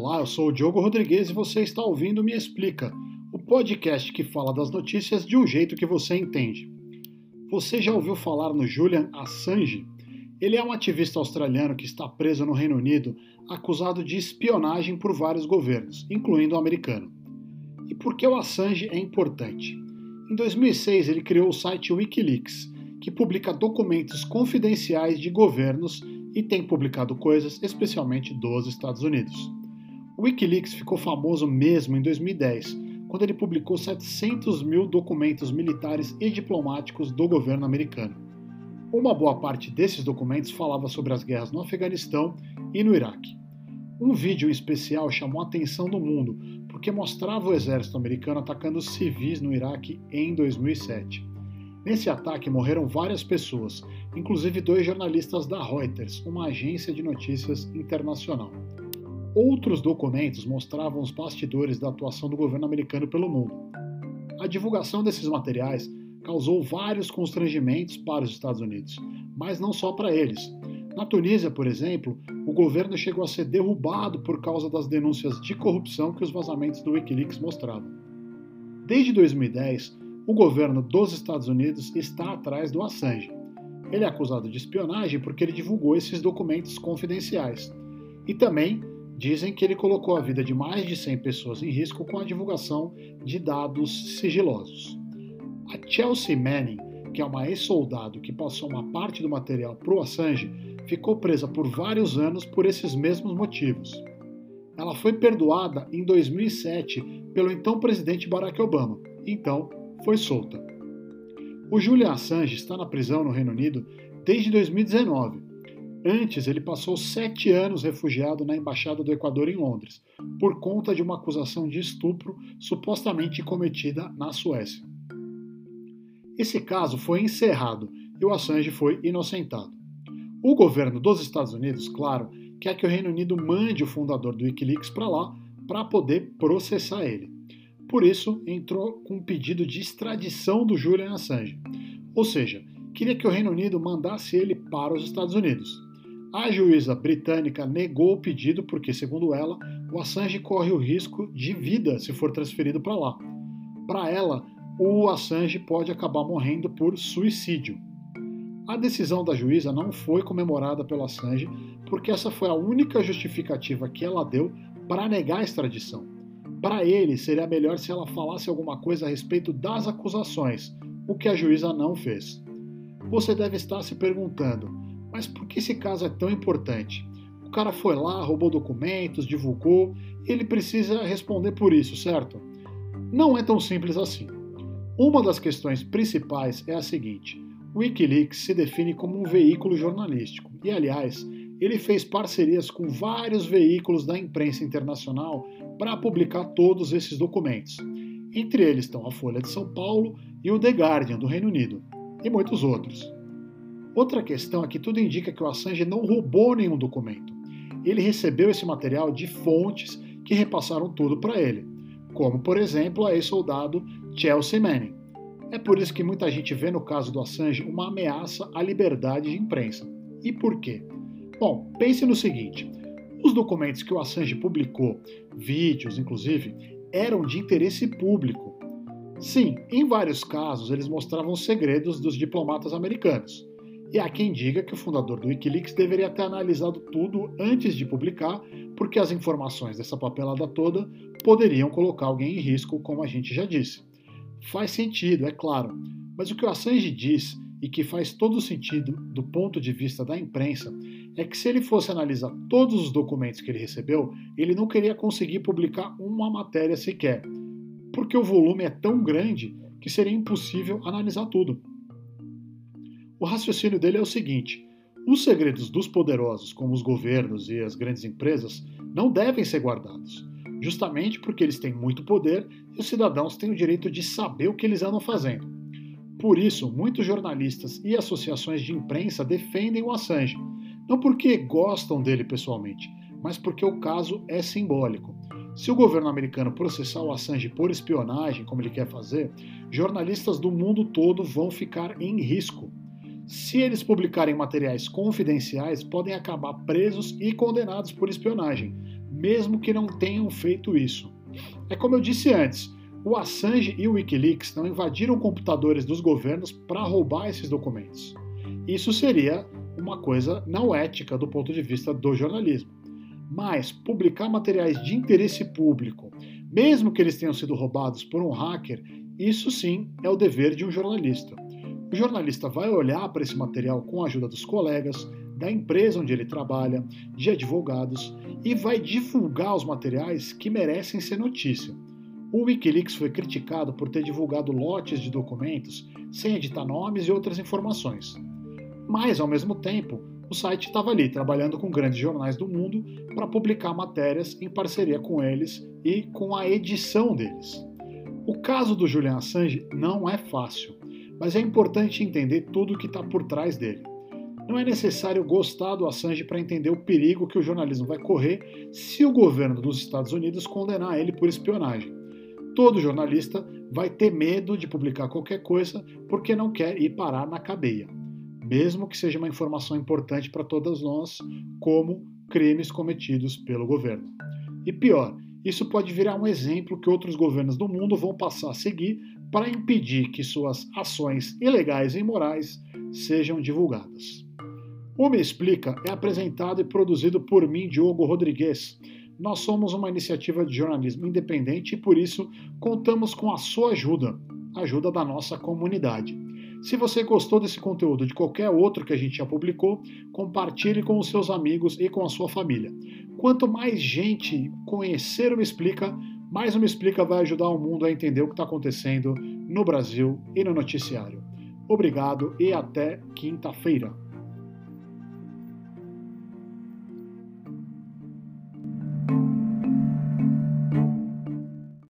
Olá, eu sou o Diogo Rodrigues e você está ouvindo Me Explica, o podcast que fala das notícias de um jeito que você entende. Você já ouviu falar no Julian Assange? Ele é um ativista australiano que está preso no Reino Unido, acusado de espionagem por vários governos, incluindo o americano. E por que o Assange é importante? Em 2006, ele criou o site Wikileaks, que publica documentos confidenciais de governos e tem publicado coisas especialmente dos Estados Unidos. O Wikileaks ficou famoso mesmo em 2010, quando ele publicou 700 mil documentos militares e diplomáticos do governo americano. Uma boa parte desses documentos falava sobre as guerras no Afeganistão e no Iraque. Um vídeo em especial chamou a atenção do mundo porque mostrava o exército americano atacando civis no Iraque em 2007. Nesse ataque morreram várias pessoas, inclusive dois jornalistas da Reuters, uma agência de notícias internacional. Outros documentos mostravam os bastidores da atuação do governo americano pelo mundo. A divulgação desses materiais causou vários constrangimentos para os Estados Unidos, mas não só para eles. Na Tunísia, por exemplo, o governo chegou a ser derrubado por causa das denúncias de corrupção que os vazamentos do Wikileaks mostravam. Desde 2010, o governo dos Estados Unidos está atrás do Assange. Ele é acusado de espionagem porque ele divulgou esses documentos confidenciais. E também Dizem que ele colocou a vida de mais de 100 pessoas em risco com a divulgação de dados sigilosos. A Chelsea Manning, que é uma ex-soldado que passou uma parte do material para o Assange, ficou presa por vários anos por esses mesmos motivos. Ela foi perdoada em 2007 pelo então presidente Barack Obama, então foi solta. O Julian Assange está na prisão no Reino Unido desde 2019 Antes, ele passou sete anos refugiado na Embaixada do Equador em Londres, por conta de uma acusação de estupro supostamente cometida na Suécia. Esse caso foi encerrado e o Assange foi inocentado. O governo dos Estados Unidos, claro, quer que o Reino Unido mande o fundador do Wikileaks para lá para poder processar ele. Por isso, entrou com um pedido de extradição do Julian Assange. Ou seja, queria que o Reino Unido mandasse ele para os Estados Unidos. A juíza britânica negou o pedido porque, segundo ela, o Assange corre o risco de vida se for transferido para lá. Para ela, o Assange pode acabar morrendo por suicídio. A decisão da juíza não foi comemorada pelo Assange porque essa foi a única justificativa que ela deu para negar a extradição. Para ele, seria melhor se ela falasse alguma coisa a respeito das acusações, o que a juíza não fez. Você deve estar se perguntando: mas por que esse caso é tão importante? O cara foi lá, roubou documentos, divulgou, e ele precisa responder por isso, certo? Não é tão simples assim. Uma das questões principais é a seguinte: o Wikileaks se define como um veículo jornalístico, e aliás, ele fez parcerias com vários veículos da imprensa internacional para publicar todos esses documentos. Entre eles estão a Folha de São Paulo e o The Guardian do Reino Unido, e muitos outros. Outra questão é que tudo indica que o Assange não roubou nenhum documento. Ele recebeu esse material de fontes que repassaram tudo para ele, como por exemplo a ex-soldado Chelsea Manning. É por isso que muita gente vê no caso do Assange uma ameaça à liberdade de imprensa. E por quê? Bom, pense no seguinte: os documentos que o Assange publicou, vídeos inclusive, eram de interesse público. Sim, em vários casos eles mostravam segredos dos diplomatas americanos. E há quem diga que o fundador do Wikileaks deveria ter analisado tudo antes de publicar, porque as informações dessa papelada toda poderiam colocar alguém em risco, como a gente já disse. Faz sentido, é claro, mas o que o Assange diz e que faz todo sentido do ponto de vista da imprensa é que se ele fosse analisar todos os documentos que ele recebeu, ele não queria conseguir publicar uma matéria sequer, porque o volume é tão grande que seria impossível analisar tudo. O raciocínio dele é o seguinte: os segredos dos poderosos, como os governos e as grandes empresas, não devem ser guardados, justamente porque eles têm muito poder e os cidadãos têm o direito de saber o que eles andam fazendo. Por isso, muitos jornalistas e associações de imprensa defendem o Assange, não porque gostam dele pessoalmente, mas porque o caso é simbólico. Se o governo americano processar o Assange por espionagem, como ele quer fazer, jornalistas do mundo todo vão ficar em risco. Se eles publicarem materiais confidenciais, podem acabar presos e condenados por espionagem, mesmo que não tenham feito isso. É como eu disse antes, o Assange e o Wikileaks não invadiram computadores dos governos para roubar esses documentos. Isso seria uma coisa não ética do ponto de vista do jornalismo. Mas publicar materiais de interesse público, mesmo que eles tenham sido roubados por um hacker, isso sim é o dever de um jornalista. O jornalista vai olhar para esse material com a ajuda dos colegas, da empresa onde ele trabalha, de advogados e vai divulgar os materiais que merecem ser notícia. O Wikileaks foi criticado por ter divulgado lotes de documentos sem editar nomes e outras informações. Mas, ao mesmo tempo, o site estava ali trabalhando com grandes jornais do mundo para publicar matérias em parceria com eles e com a edição deles. O caso do Julian Assange não é fácil, mas é importante entender tudo o que está por trás dele. Não é necessário gostar do Assange para entender o perigo que o jornalismo vai correr se o governo dos Estados Unidos condenar ele por espionagem. Todo jornalista vai ter medo de publicar qualquer coisa porque não quer ir parar na cadeia, mesmo que seja uma informação importante para todas nós, como crimes cometidos pelo governo. E pior, isso pode virar um exemplo que outros governos do mundo vão passar a seguir para impedir que suas ações ilegais e imorais sejam divulgadas. O Me Explica é apresentado e produzido por mim, Diogo Rodrigues. Nós somos uma iniciativa de jornalismo independente e por isso contamos com a sua ajuda, a ajuda da nossa comunidade. Se você gostou desse conteúdo de qualquer outro que a gente já publicou, compartilhe com os seus amigos e com a sua família. Quanto mais gente conhecer o Me Explica, mais Me Explica vai ajudar o mundo a entender o que está acontecendo no Brasil e no noticiário. Obrigado e até quinta-feira.